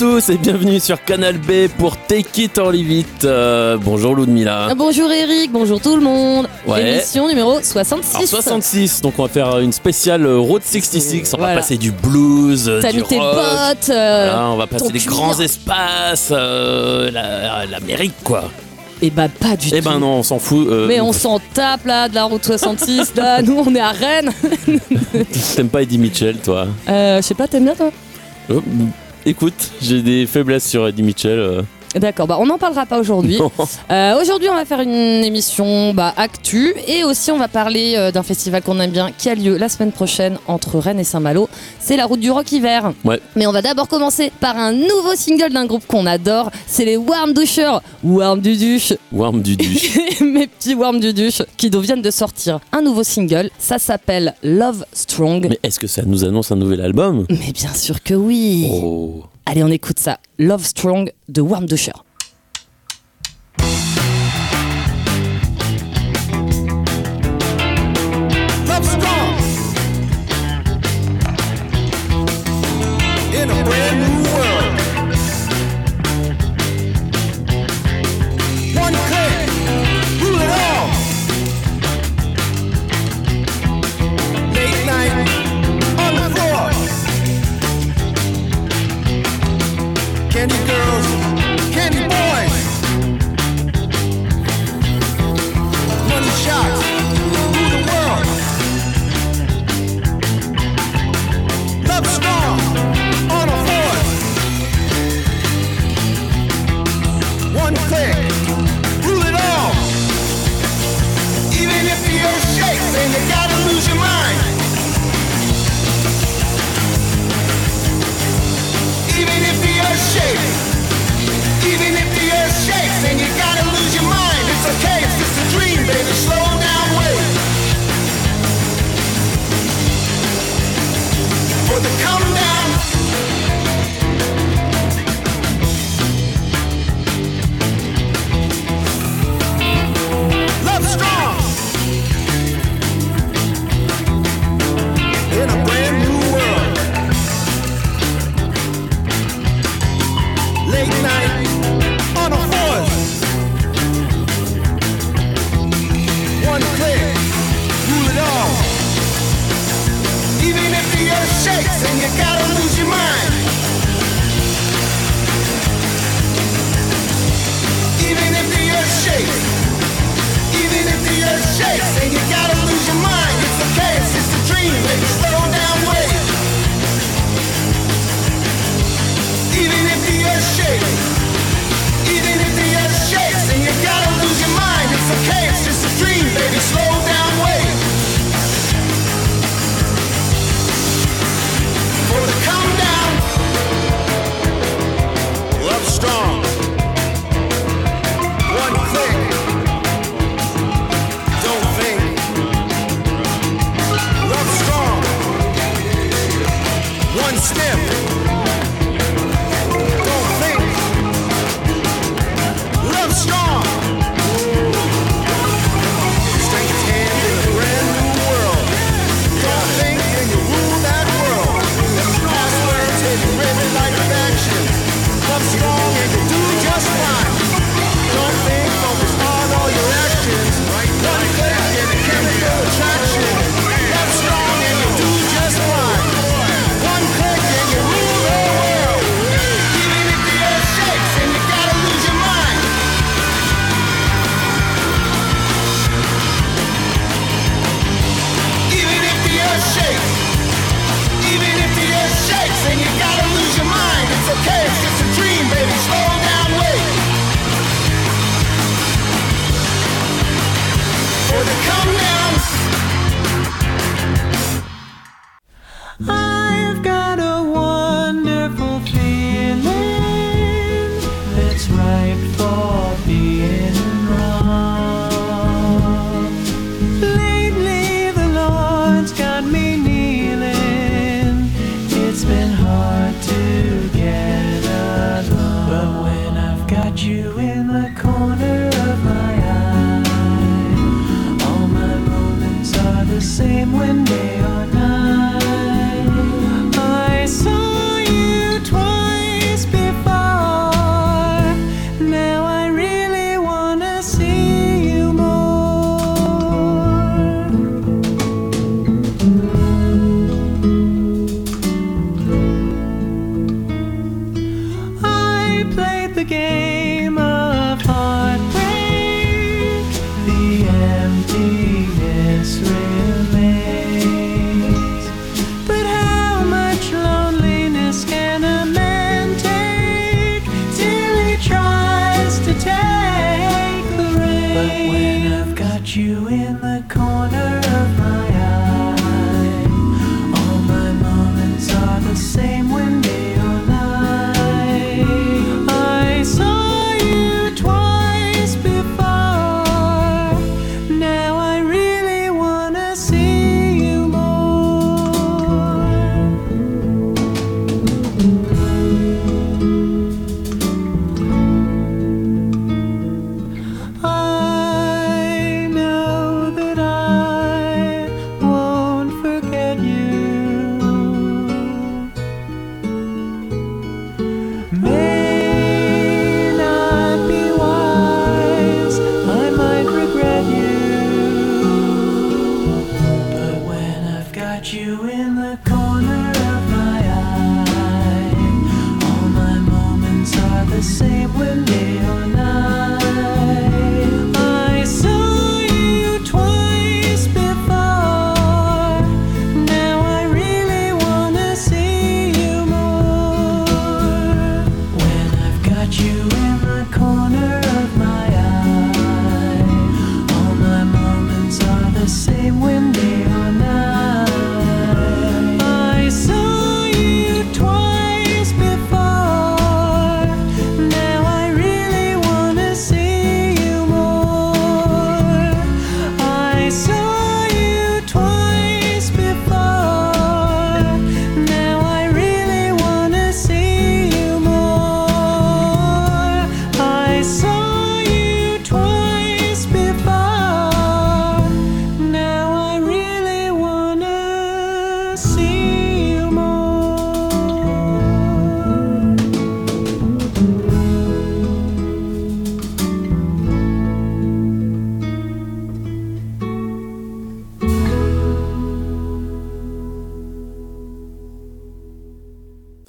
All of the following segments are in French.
Tous et bienvenue sur Canal B pour Take It or Leave It. Euh, bonjour Ludmilla. Ah, Bonjour Eric, bonjour tout le monde. Ouais. Émission numéro 66. Alors 66, donc on va faire une spéciale euh, Road 66. On va Voilà. passer du blues, euh, T'as du mis tes rock. bottes. euh, Voilà, on va passer les cuir. grands espaces, euh, la- l'Amérique quoi. Eh bah pas du Eh tout. ben non, on s'en fout. euh, Mais on s'en tape là de la route 66. là, nous on est à Rennes. T'aimes pas Eddie Mitchell toi? Euh, Je sais pas, t'aimes bien toi? Euh, Écoute, j'ai des faiblesses sur Eddie Mitchell. D'accord, bah on n'en parlera pas aujourd'hui. Euh, aujourd'hui, on va faire une émission bah, actu et aussi on va parler euh, d'un festival qu'on aime bien qui a lieu la semaine prochaine entre Rennes et Saint-Malo. C'est la route du rock hiver. Ouais. Mais on va d'abord commencer par un nouveau single d'un groupe qu'on adore. C'est les Warm Douchers. Warm Duduche. Worm du duche. Mes petits Warm Duduche qui viennent de sortir un nouveau single. Ça s'appelle Love Strong. Mais est-ce que ça nous annonce un nouvel album? Mais bien sûr que oui. Oh. Allez, on écoute ça. Love Strong de Warm Doucher.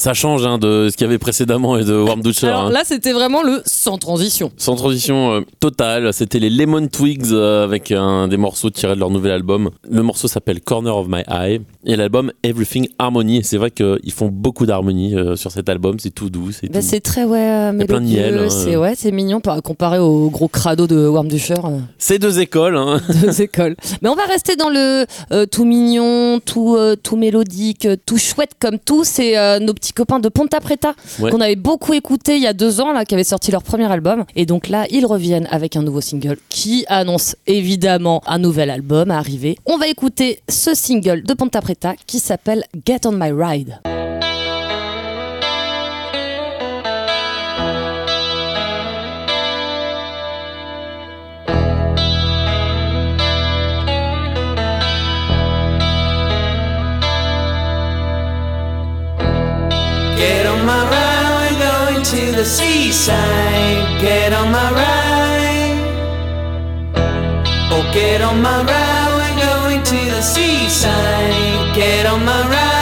Ça change hein, de ce qu'il y avait précédemment et de Warm Dutcher. Alors hein. là, c'était vraiment le sans transition. Sans transition euh, totale, c'était les Lemon Twigs euh, avec un des morceaux tirés de leur nouvel album. Le morceau s'appelle Corner of My Eye et l'album Everything Harmony. C'est vrai qu'ils font beaucoup d'harmonie euh, sur cet album, c'est tout doux. C'est Bah, très ouais, a plein de miel, hein. c'est ouais, c'est mignon par, comparé au gros crado de Worm Dusher. euh. C'est deux écoles. hein. deux écoles. Mais on va rester dans le tout mignon, tout, tout mélodique, tout chouette comme tout. C'est nos petits copains de Ponta Preta Ouais. qu'on avait beaucoup écouté il y a deux ans, là, qui avaient sorti leur premier album. Et donc là, ils reviennent avec un nouveau single qui annonce évidemment un nouvel album à arriver. On va écouter ce single de Ponta Preta qui s'appelle Get on My Ride. The seaside. Get on my ride. Oh, get on my ride, we're going to the seaside. Get on my ride.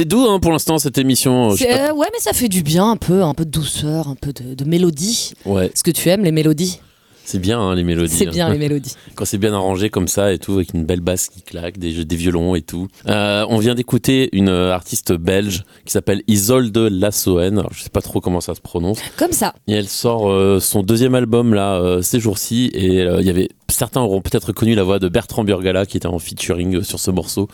C'est doux hein, pour l'instant cette émission. C'est- pas- euh, ouais, mais ça fait du bien un peu, un peu de douceur, un peu de, de mélodie. Ouais. Est-ce que tu aimes les mélodies? C'est bien hein, les mélodies. C'est hein. bien les mélodies. Quand c'est bien arrangé comme ça et tout, avec une belle basse qui claque, des, violons et tout. Euh, on vient d'écouter une euh, artiste belge qui s'appelle Isolde Lassoen. Alors, je sais pas trop comment ça se prononce. Comme ça. Et elle sort euh, son deuxième album là euh, ces jours-ci. Et euh, il y avait certains auront peut-être reconnu la voix de Bertrand Burgala qui était en featuring euh, sur ce morceau.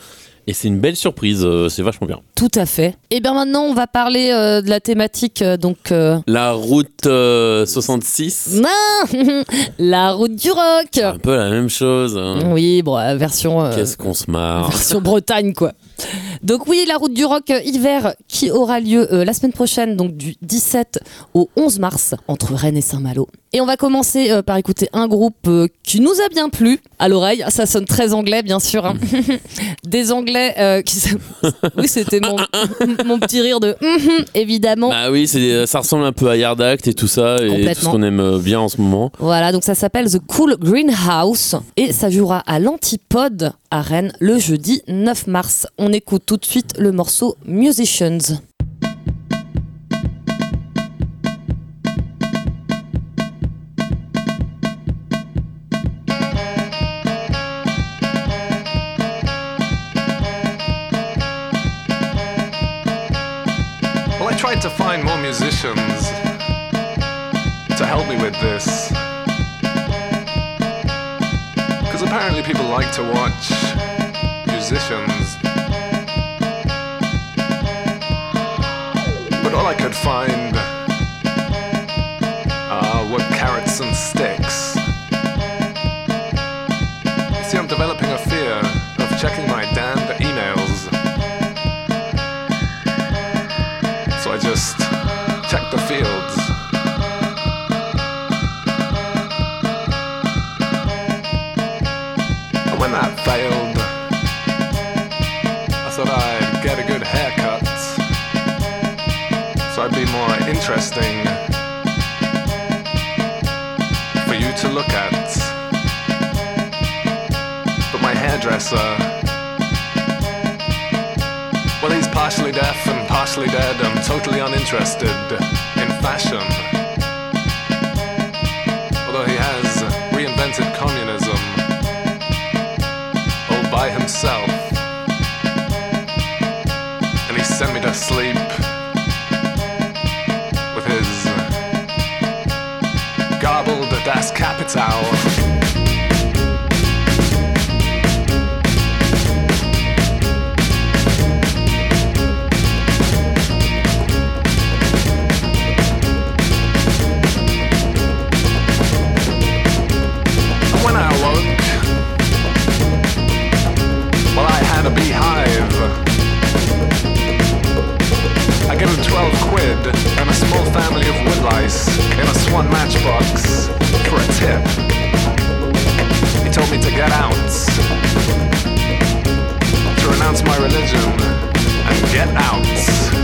Et c'est une belle surprise. euh, c'est vachement bien. Tout à fait. Et bien maintenant, on va parler euh, de la thématique euh, donc euh, La route euh, 66. non la route du rock. Un peu la même chose. hein. Oui, bon, euh, version euh, Qu'est-ce qu'on se marre. version Bretagne quoi. Donc oui, la route du rock euh, hiver qui aura lieu euh, la semaine prochaine, donc du 17 au 11 mars entre Rennes et Saint-Malo. Et on va commencer euh, par écouter un groupe qui nous a bien plu à l'oreille. Ça sonne très anglais, bien sûr. hein. Des Anglais qui. oui, c'était mon, mon petit rire de Mhm, évidemment. Bah oui, c'est, ça ressemble un peu à Yard Act et tout ça, et tout ce Complètement. qu'on aime euh, bien en ce moment. Voilà, donc ça s'appelle The Cool Greenhouse et ça jouera à l'Antipode à Rennes le jeudi 9 mars. On écoute tout de suite le morceau Musicians. To find more musicians to help me with this. Because apparently people like to watch musicians. But all I could find uh, were carrots and sticks. Interesting for you to look at. But my hairdresser well, he's partially deaf and partially dead and totally uninterested in fashion. Although he has reinvented communism all by himself. And he sent me to sleep tower. And get out.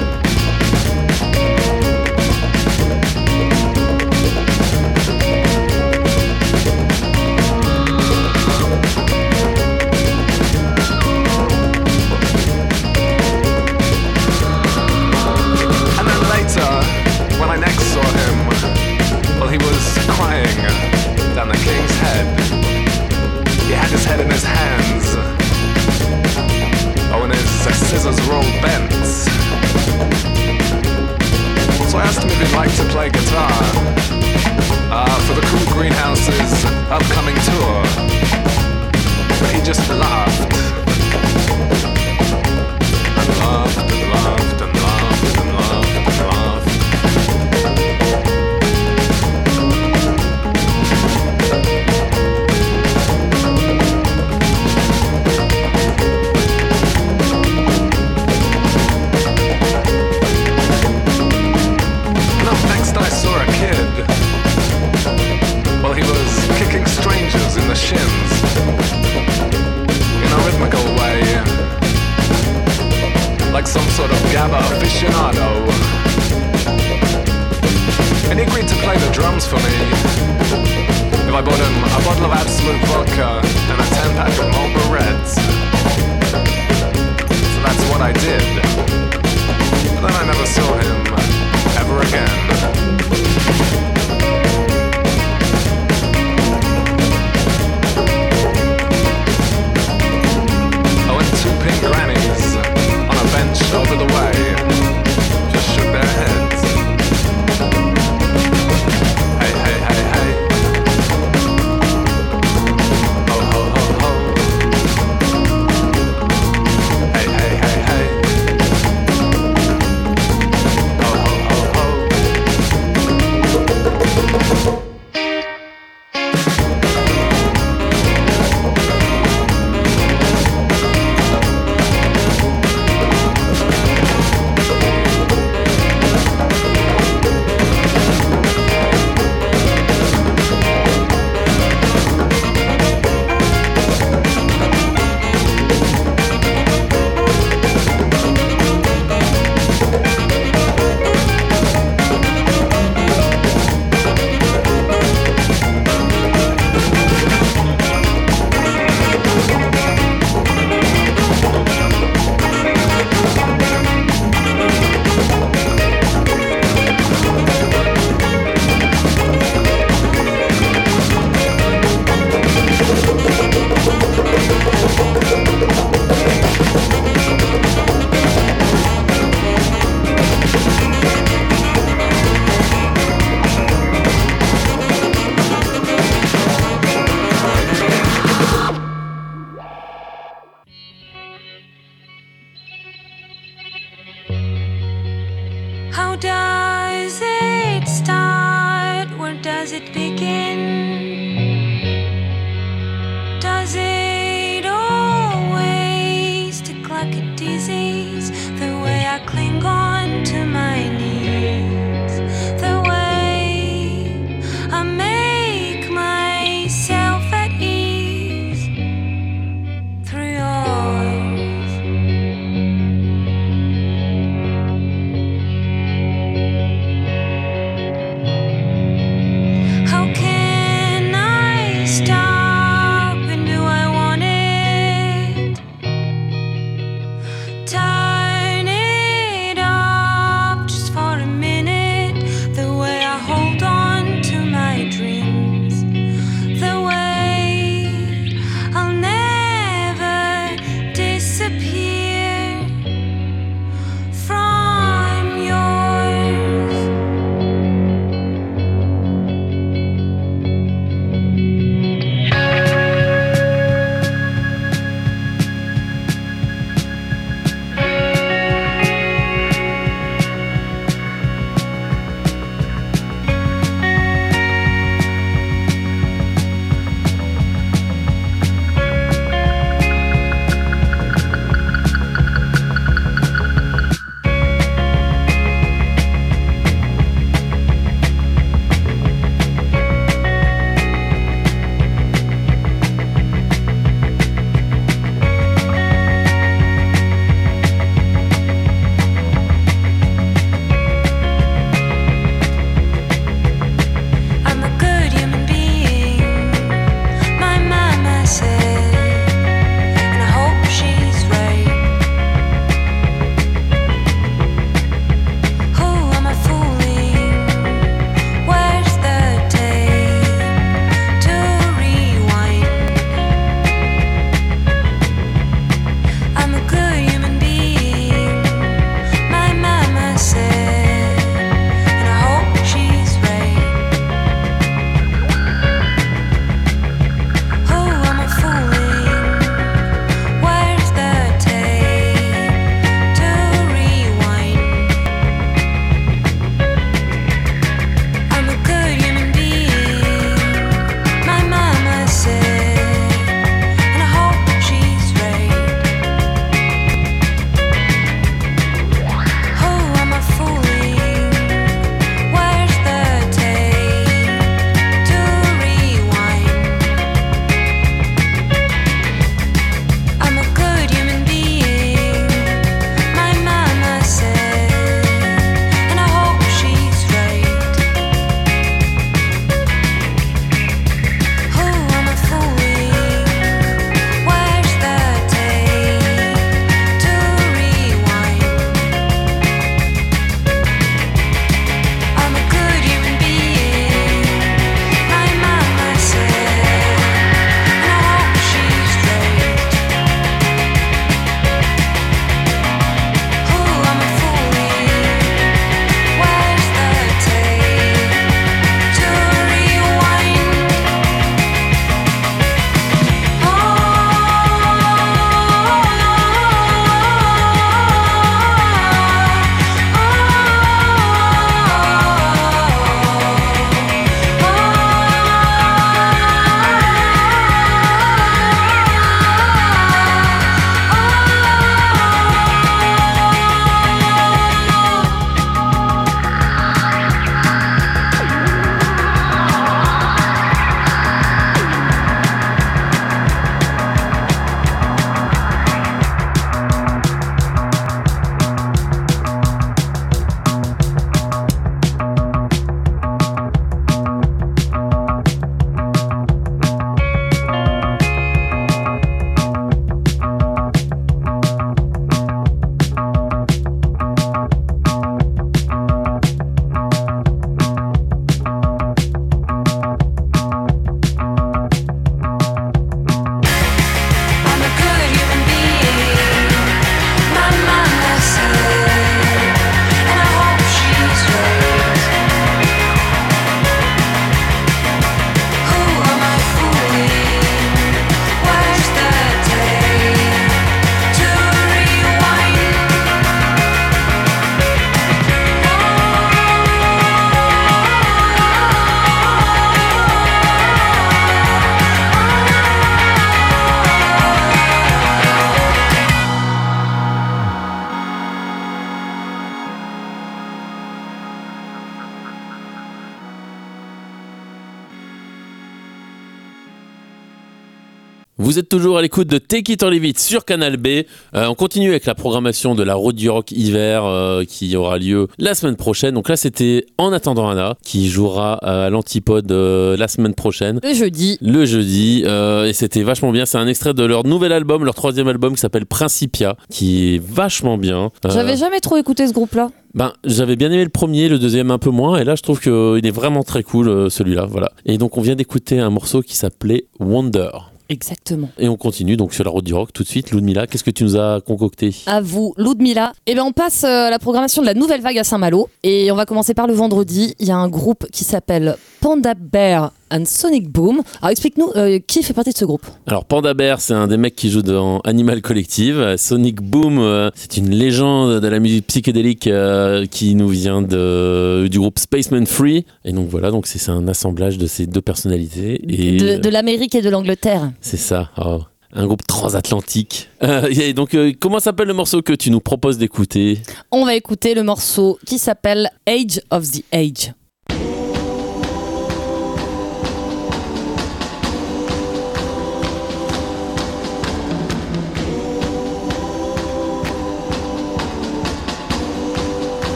Vous êtes toujours à l'écoute de Take It or Leave It sur Canal B. Euh, on continue avec la programmation de la Road du Rock hiver euh, qui aura lieu la semaine prochaine. Donc là, c'était En attendant Anna qui jouera à l'Antipode euh, la semaine prochaine. Le jeudi. Le jeudi, euh, et c'était vachement bien. C'est un extrait de leur nouvel album, leur troisième album qui s'appelle Principia, qui est vachement bien. Euh, J'avais jamais trop écouté ce groupe-là. ben, j'avais bien aimé le premier, le deuxième un peu moins, et là je trouve qu'il est vraiment très cool euh, celui-là. Voilà. Et donc on vient d'écouter un morceau qui s'appelait Wonder. Exactement. Et on continue donc sur la route du rock tout de suite. Ludmilla, qu'est-ce que tu nous as concocté? À vous, Ludmilla. Eh bien, on passe euh, à la programmation de la nouvelle vague à Saint-Malo. Et on va commencer par le vendredi. Il y a un groupe qui s'appelle Panda Bear and Sonic Boom. Alors, explique-nous euh, qui fait partie de ce groupe. Alors Panda Bear, c'est un des mecs qui joue dans Animal Collective. Sonic Boom, euh, c'est une légende de la musique psychédélique euh, qui nous vient de, du groupe Spaceman Free. Et donc voilà, donc c'est un assemblage de ces deux personnalités. Et De, de l'Amérique et de l'Angleterre. c'est ça. oh, un groupe transatlantique. Euh, et donc, euh, comment s'appelle le morceau que tu nous proposes d'écouter? On va écouter le morceau qui s'appelle Age of the Age.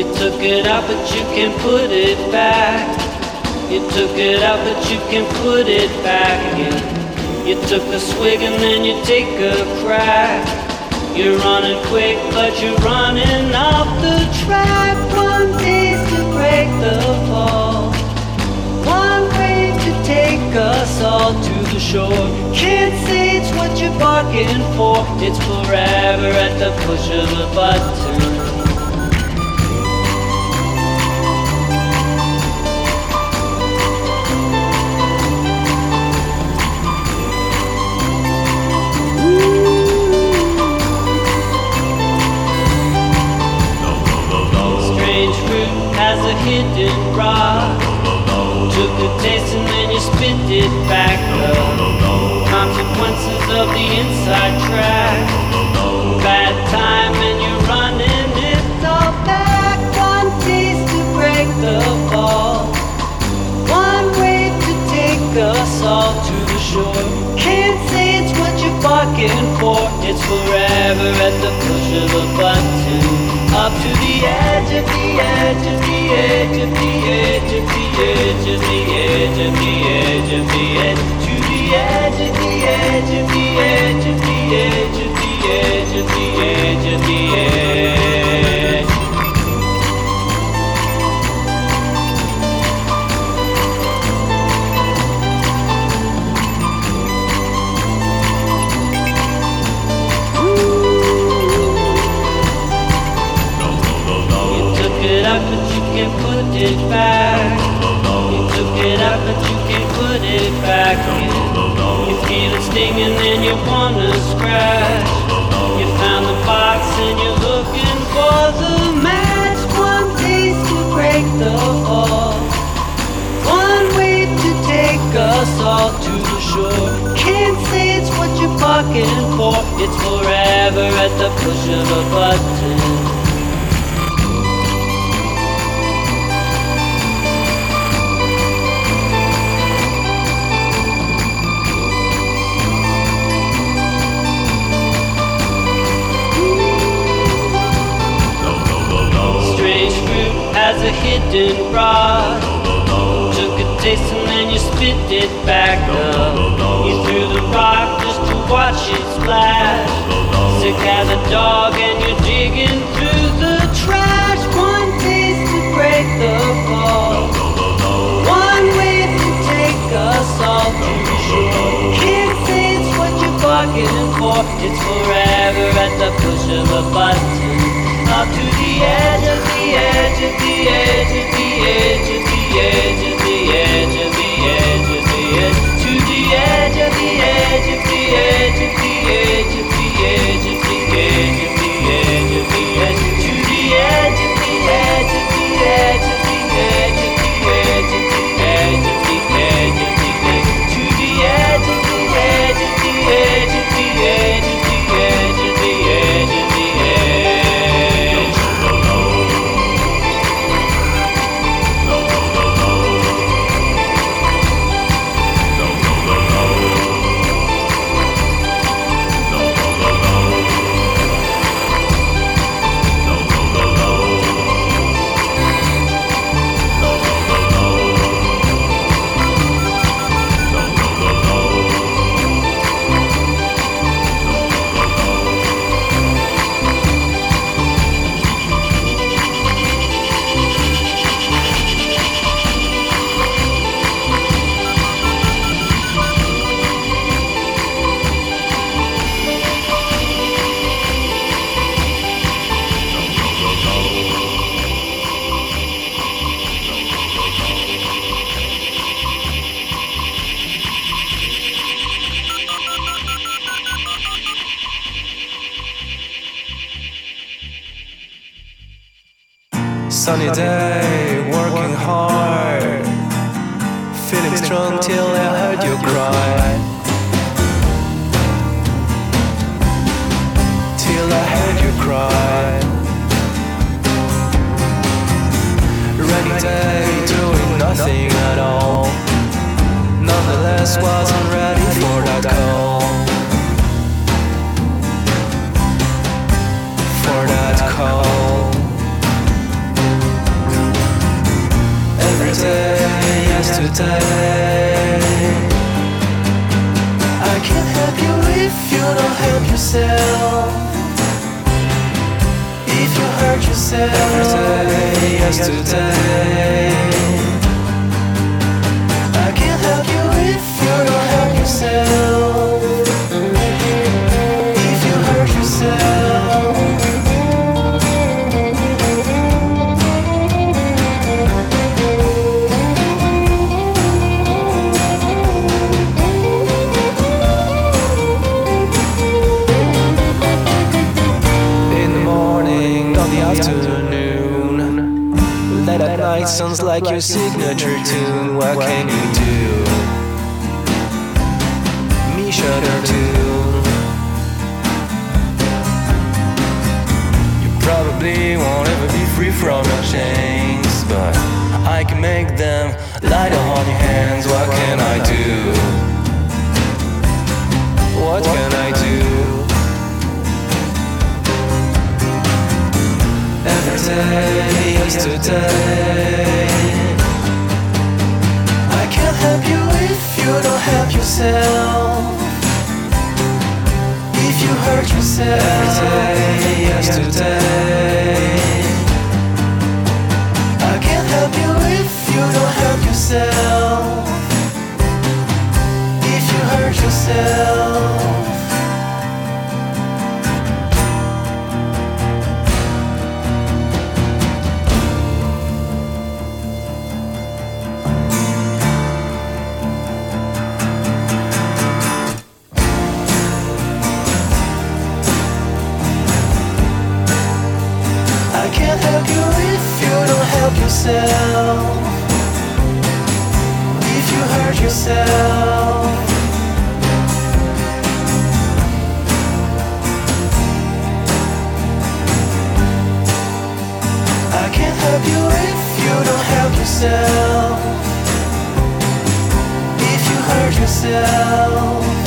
You took it out, but you can put it back. You took it out, but you can put it back again. You took a swig and then you take a crack. You're running quick, but you're running off the track. One taste to break the fall. One wave to take us all to the shore. Can't say it's what you're barking for. It's forever at the push of a button. A hidden rod. Took a taste and then you spit it back up. Consequences of the inside track. Bad time and you're running it all back. One taste to break the fall. One wave to take us all to the shore. Can't say it's what you're barking for. It's forever at the push of a button. Up to the edge of the edge of the edge of the edge of the edge of the edge of the edge of the edge to the edge of the edge of the edge of the edge of the edge of it back. You took it out, but you can't put it back. You feel it stinging and you wanna scratch. You found the box and you're looking for the match. One taste to break the fall. One wave to take us all to the shore. Can't say it's what you're barking for. It's forever at the push of a button. Has a hidden rod. Took a taste and then you spit it back up. You threw the rock just to watch it splash. Sick as a dog and you're digging through the trash. One taste to break the fall. One wave to take us all to shore. Can't say it's what you're bargaining for. It's forever at the push of a button. Up to edge the edge of the edge of the edge of the edge of the edge of the edge of the edge to the edge of the edge of the edge of the edge of the edge of the edge sunny day, light on your hands. What can I do? What can I do? Every day, yesterday. I can't help you if you don't help yourself. If you hurt yourself. Every day, yesterday. I can't help you if you don't help yourself. If you hurt yourself. I yourself. I can't help you if you don't help yourself. If you hurt yourself.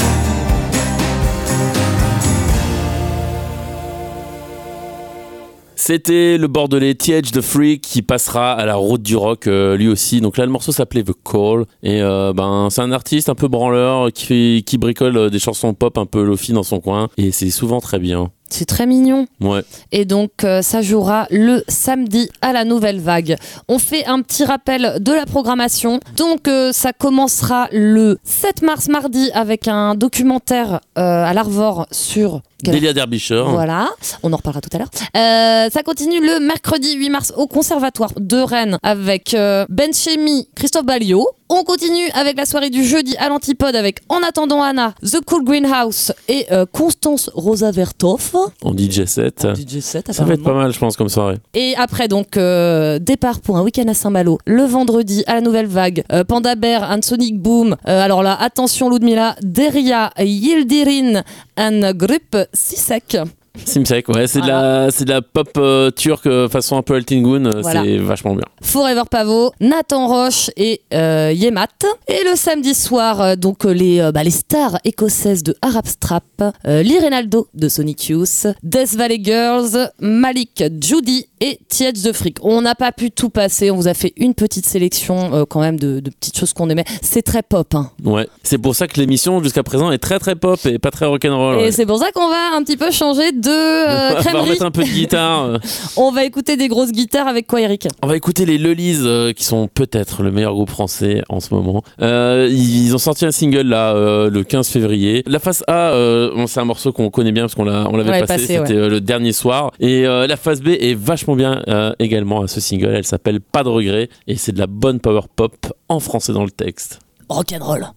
C'était le bordelais TH The Freak qui passera à la route du rock euh, lui aussi. Donc là, le morceau s'appelait The Call. Et euh, ben, c'est un artiste un peu branleur qui, qui bricole euh, des chansons pop un peu lofi dans son coin. Et c'est souvent très bien. C'est très mignon. Ouais. Et donc, euh, ça jouera le samedi à la Nouvelle Vague. On fait un petit rappel de la programmation. Donc, euh, ça commencera le 7 mars mardi avec un documentaire euh, à l'Arvor sur. Delia Derbyshire. Voilà, on en reparlera tout à l'heure. Euh, ça continue le mercredi 8 mars au Conservatoire de Rennes avec euh, Ben Chemi, Christophe Balliot. On continue avec la soirée du jeudi à l'Antipode avec En attendant Anna, The Cool Greenhouse et euh, Constance Rosa Vertoff. En DJ set. DJ set, Ça va être pas mal, je pense, comme soirée. et après, donc, euh, départ pour un week-end à Saint-Malo, le vendredi à la Nouvelle Vague, Panda Bear and Sonic Boom. Alors là, attention, Ludmilla, Deria, Yildirin and Grup Sisek. Simsek, ouais, c'est de la, c'est de la pop euh, turque euh, façon un peu Eltingun. euh, Voilà. C'est vachement bien. Forever Pavo, Nathan Roche et euh, Yemat. Et le samedi soir, donc les, bah, les stars écossaises de Arab Strap, Lee Reynaldo de Sonic Youth, Death Valley Girls, Malik Judy et Tiedge de Frick. On n'a pas pu tout passer, on vous a fait une petite sélection euh, quand même de, de petites choses qu'on aimait. C'est très pop. hein. Ouais. C'est pour ça que l'émission jusqu'à présent est très très pop et pas très rock'n'roll. Et ouais. c'est pour ça qu'on va un petit peu changer de euh, on va remettre un peu de guitare. euh. On va écouter des grosses guitares avec quoi, Eric? On va écouter les Lullies euh, qui sont peut-être le meilleur groupe français en ce moment. Ils ont sorti un single là le 15 février. La face A, c'est un morceau qu'on connaît bien parce qu'on l'a- on l'avait On l'avait passé, passé, c'était ouais. le dernier soir. Et la face B est vachement bien euh, également à ce single. Elle s'appelle Pas de regret et c'est de la bonne power pop en français dans le texte. Rock'n'roll.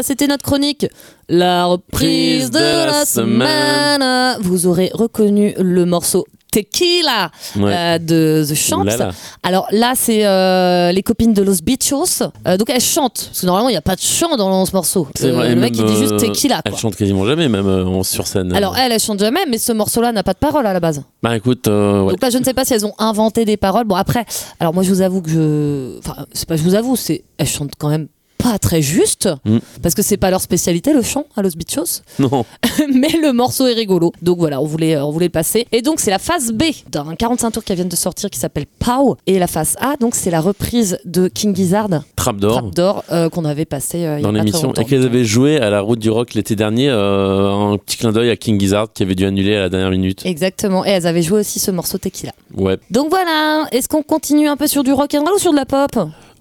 Bien, c'était notre chronique. La reprise de la semaine. Vous aurez reconnu le morceau Tequila Ouais. euh, de The Champs. Alors là, c'est euh, les copines de Los Bichos. Euh, donc elles chantent. Parce que normalement, il n'y a pas de chant dans ce morceau. C'est vrai, le mec, il dit juste Tequila. Elle quoi. chante quasiment jamais, même sur scène. Alors elle, elle chante jamais, mais ce morceau-là n'a pas de parole à la base. Bah écoute, ouais. Donc là, je ne sais pas si elles ont inventé des paroles. Bon, après, alors moi, je vous avoue que je. Enfin, c'est pas je vous avoue, c'est. Elles chantent quand même pas très juste. Mm. Parce que c'est pas leur spécialité, le chant, à Los Bichos. non. mais le morceau est rigolo. Donc voilà, on voulait, on voulait le passer. Et donc, c'est la phase B d'un 45 tours qui vient de sortir qui s'appelle Pow. Et la phase A, donc, c'est la reprise de King Gizzard, Trap d'or. Trap d'or, euh, qu'on avait passé euh, dans l'émission et qu'elles avaient joué à la route du rock l'été dernier euh, un petit clin d'œil à King Gizzard qui avait dû annuler à la dernière minute Exactement. Et elles avaient joué aussi ce morceau Tequila. ouais Donc voilà, est-ce qu'on continue un peu sur du rock and roll ou sur de la pop?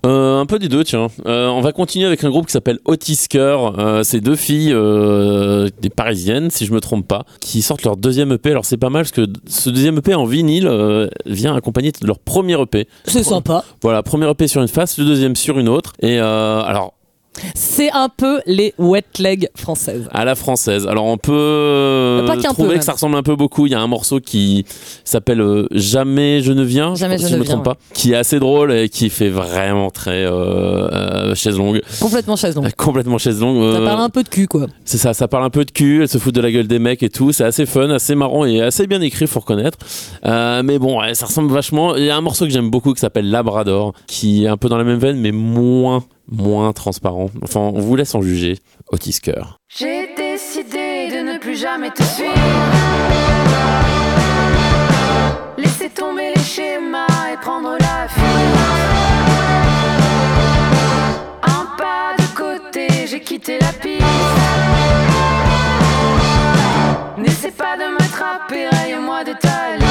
Euh, un peu des deux tiens. Euh, on va continuer avec un groupe qui s'appelle Otisker. Euh, c'est deux filles euh, des parisiennes si je me trompe pas qui sortent leur deuxième EP alors c'est pas mal parce que ce deuxième EP en vinyle euh, vient accompagné de leur premier EP C'est sympa. voilà premier EP sur une face le deuxième sur une autre. Et euh, alors C'est un peu les wet legs françaises. à la française. Alors on peut euh, Pas qu'un peu, trouver que ça ressemble un peu beaucoup. Il y a un morceau qui s'appelle euh, Jamais je ne viens, Jamais si je je ne me viens, trompe pas, qui est assez drôle et qui fait vraiment très euh, euh, chaise longue, Complètement chaise longue. complètement chaise longue. Ça parle un peu de cul, quoi. C'est ça, ça parle un peu de cul, elle se fout de la gueule des mecs et tout. C'est assez fun, assez marrant et assez bien écrit, faut reconnaître. Mais bon, ouais, ça ressemble vachement. Il y a un morceau que j'aime beaucoup qui s'appelle Labrador, qui est un peu dans la même veine, mais moins, moins transparent. Enfin, on vous laisse en juger. Otisker. J'ai décidé de ne plus jamais te suivre. Laisser tomber les schémas et prendre la fuite. Un pas de côté, j'ai quitté la piste. N'essaie pas de m'attraper, raye-moi de ta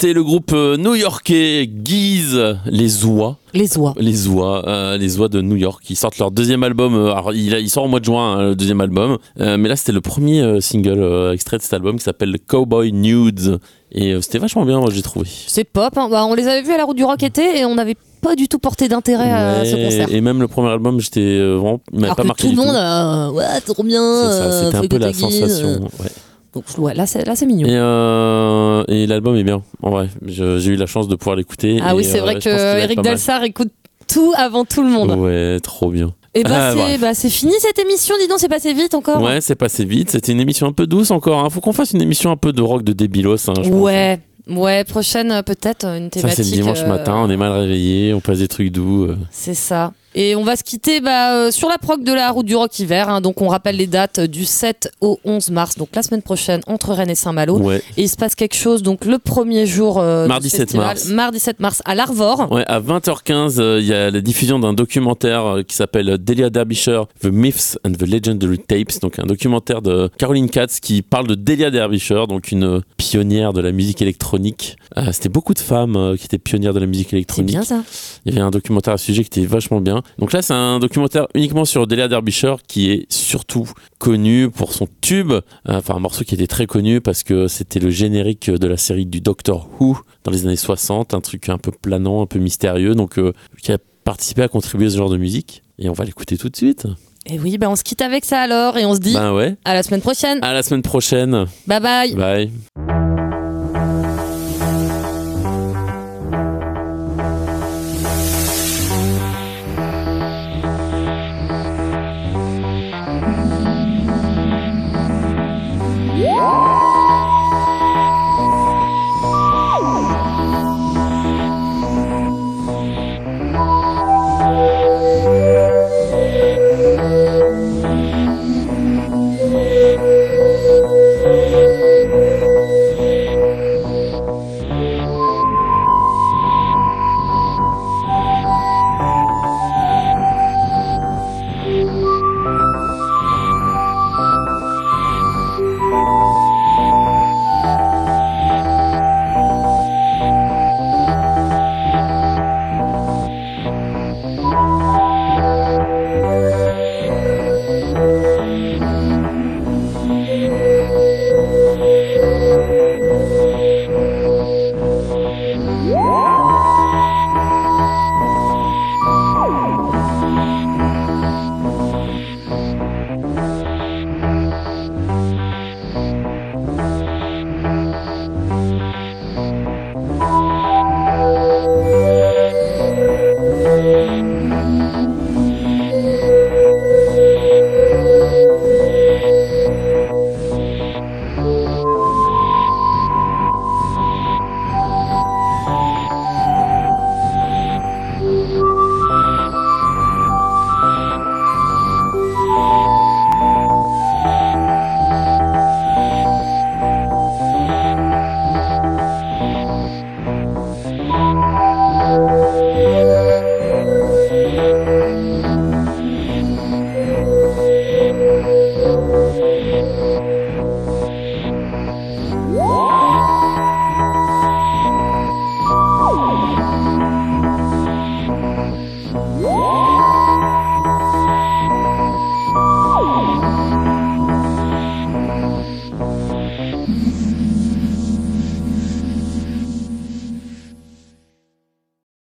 C'était le groupe euh, new-yorkais Guise, les Oies. Les oies. Les Oies, euh, les Oies de New York, qui sortent leur deuxième album. euh, alors, il, sort au mois de juin, hein, le deuxième album. Euh, mais là, c'était le premier single extrait de cet album qui s'appelle Cowboy Nudes. Et c'était vachement bien, moi, j'ai trouvé. C'est pop. hein. Bah, on les avait vus à la route du rock été et on n'avait pas du tout porté d'intérêt à ce concert. et même le premier album, j'étais vraiment. Alors pas que marqué tout le monde, euh, ouais, trop bien. C'était un peu la guise, sensation. ouais. Donc ouais, là, c'est là, c'est mignon. Et, euh, et l'album est bien, en vrai. J'ai eu la chance de pouvoir l'écouter. ah oui, c'est euh, vrai que être Eric. Dalsar écoute tout avant tout le monde. Ouais, trop bien. Et bah, Ah, c'est bah, c'est fini cette émission. Dis donc, c'est passé vite encore. Ouais, c'est passé vite. C'était une émission un peu douce encore. Hein. Faut qu'on fasse une émission un peu de rock de débilos. Hein, je pense. Ouais, ouais, prochaine euh, peut-être euh, une Ça, thématique. c'est le dimanche euh, matin. On est mal réveillé. On passe des trucs doux. euh. C'est ça. Et on va se quitter bah, euh, sur la prog de la route du rock hiver. hein. donc on rappelle les dates euh, du 7 au 11 mars, donc la semaine prochaine entre Rennes et Saint-Malo. Ouais. Et il se passe quelque chose donc le premier jour euh, Mardi ce 7 festival, mars. mardi 7 mars à l'Arvor. Ouais, à 20h15, euh, il y a la diffusion d'un documentaire qui s'appelle Delia Derbyshire, The Myths and the Legendary Tapes. Donc un documentaire de Caroline Katz qui parle de Delia Derbyshire, donc une pionnière de la musique électronique. Euh, C'était beaucoup de femmes qui étaient pionnières de la musique C'est électronique. bien ça. Il y avait un documentaire à ce sujet qui était vachement bien. Donc là, c'est un documentaire uniquement sur Delia Derbyshire qui est surtout connu pour son tube, euh, enfin un morceau qui était très connu parce que c'était le générique de la série du Doctor Who dans les années 60, un truc un peu planant, un peu mystérieux, donc euh, qui a participé à contribuer à ce genre de musique. Et on va l'écouter tout de suite. Et oui, bah, on se quitte avec ça alors et on se dit Ben ouais. à la semaine prochaine. À la semaine prochaine. Bye bye. Bye.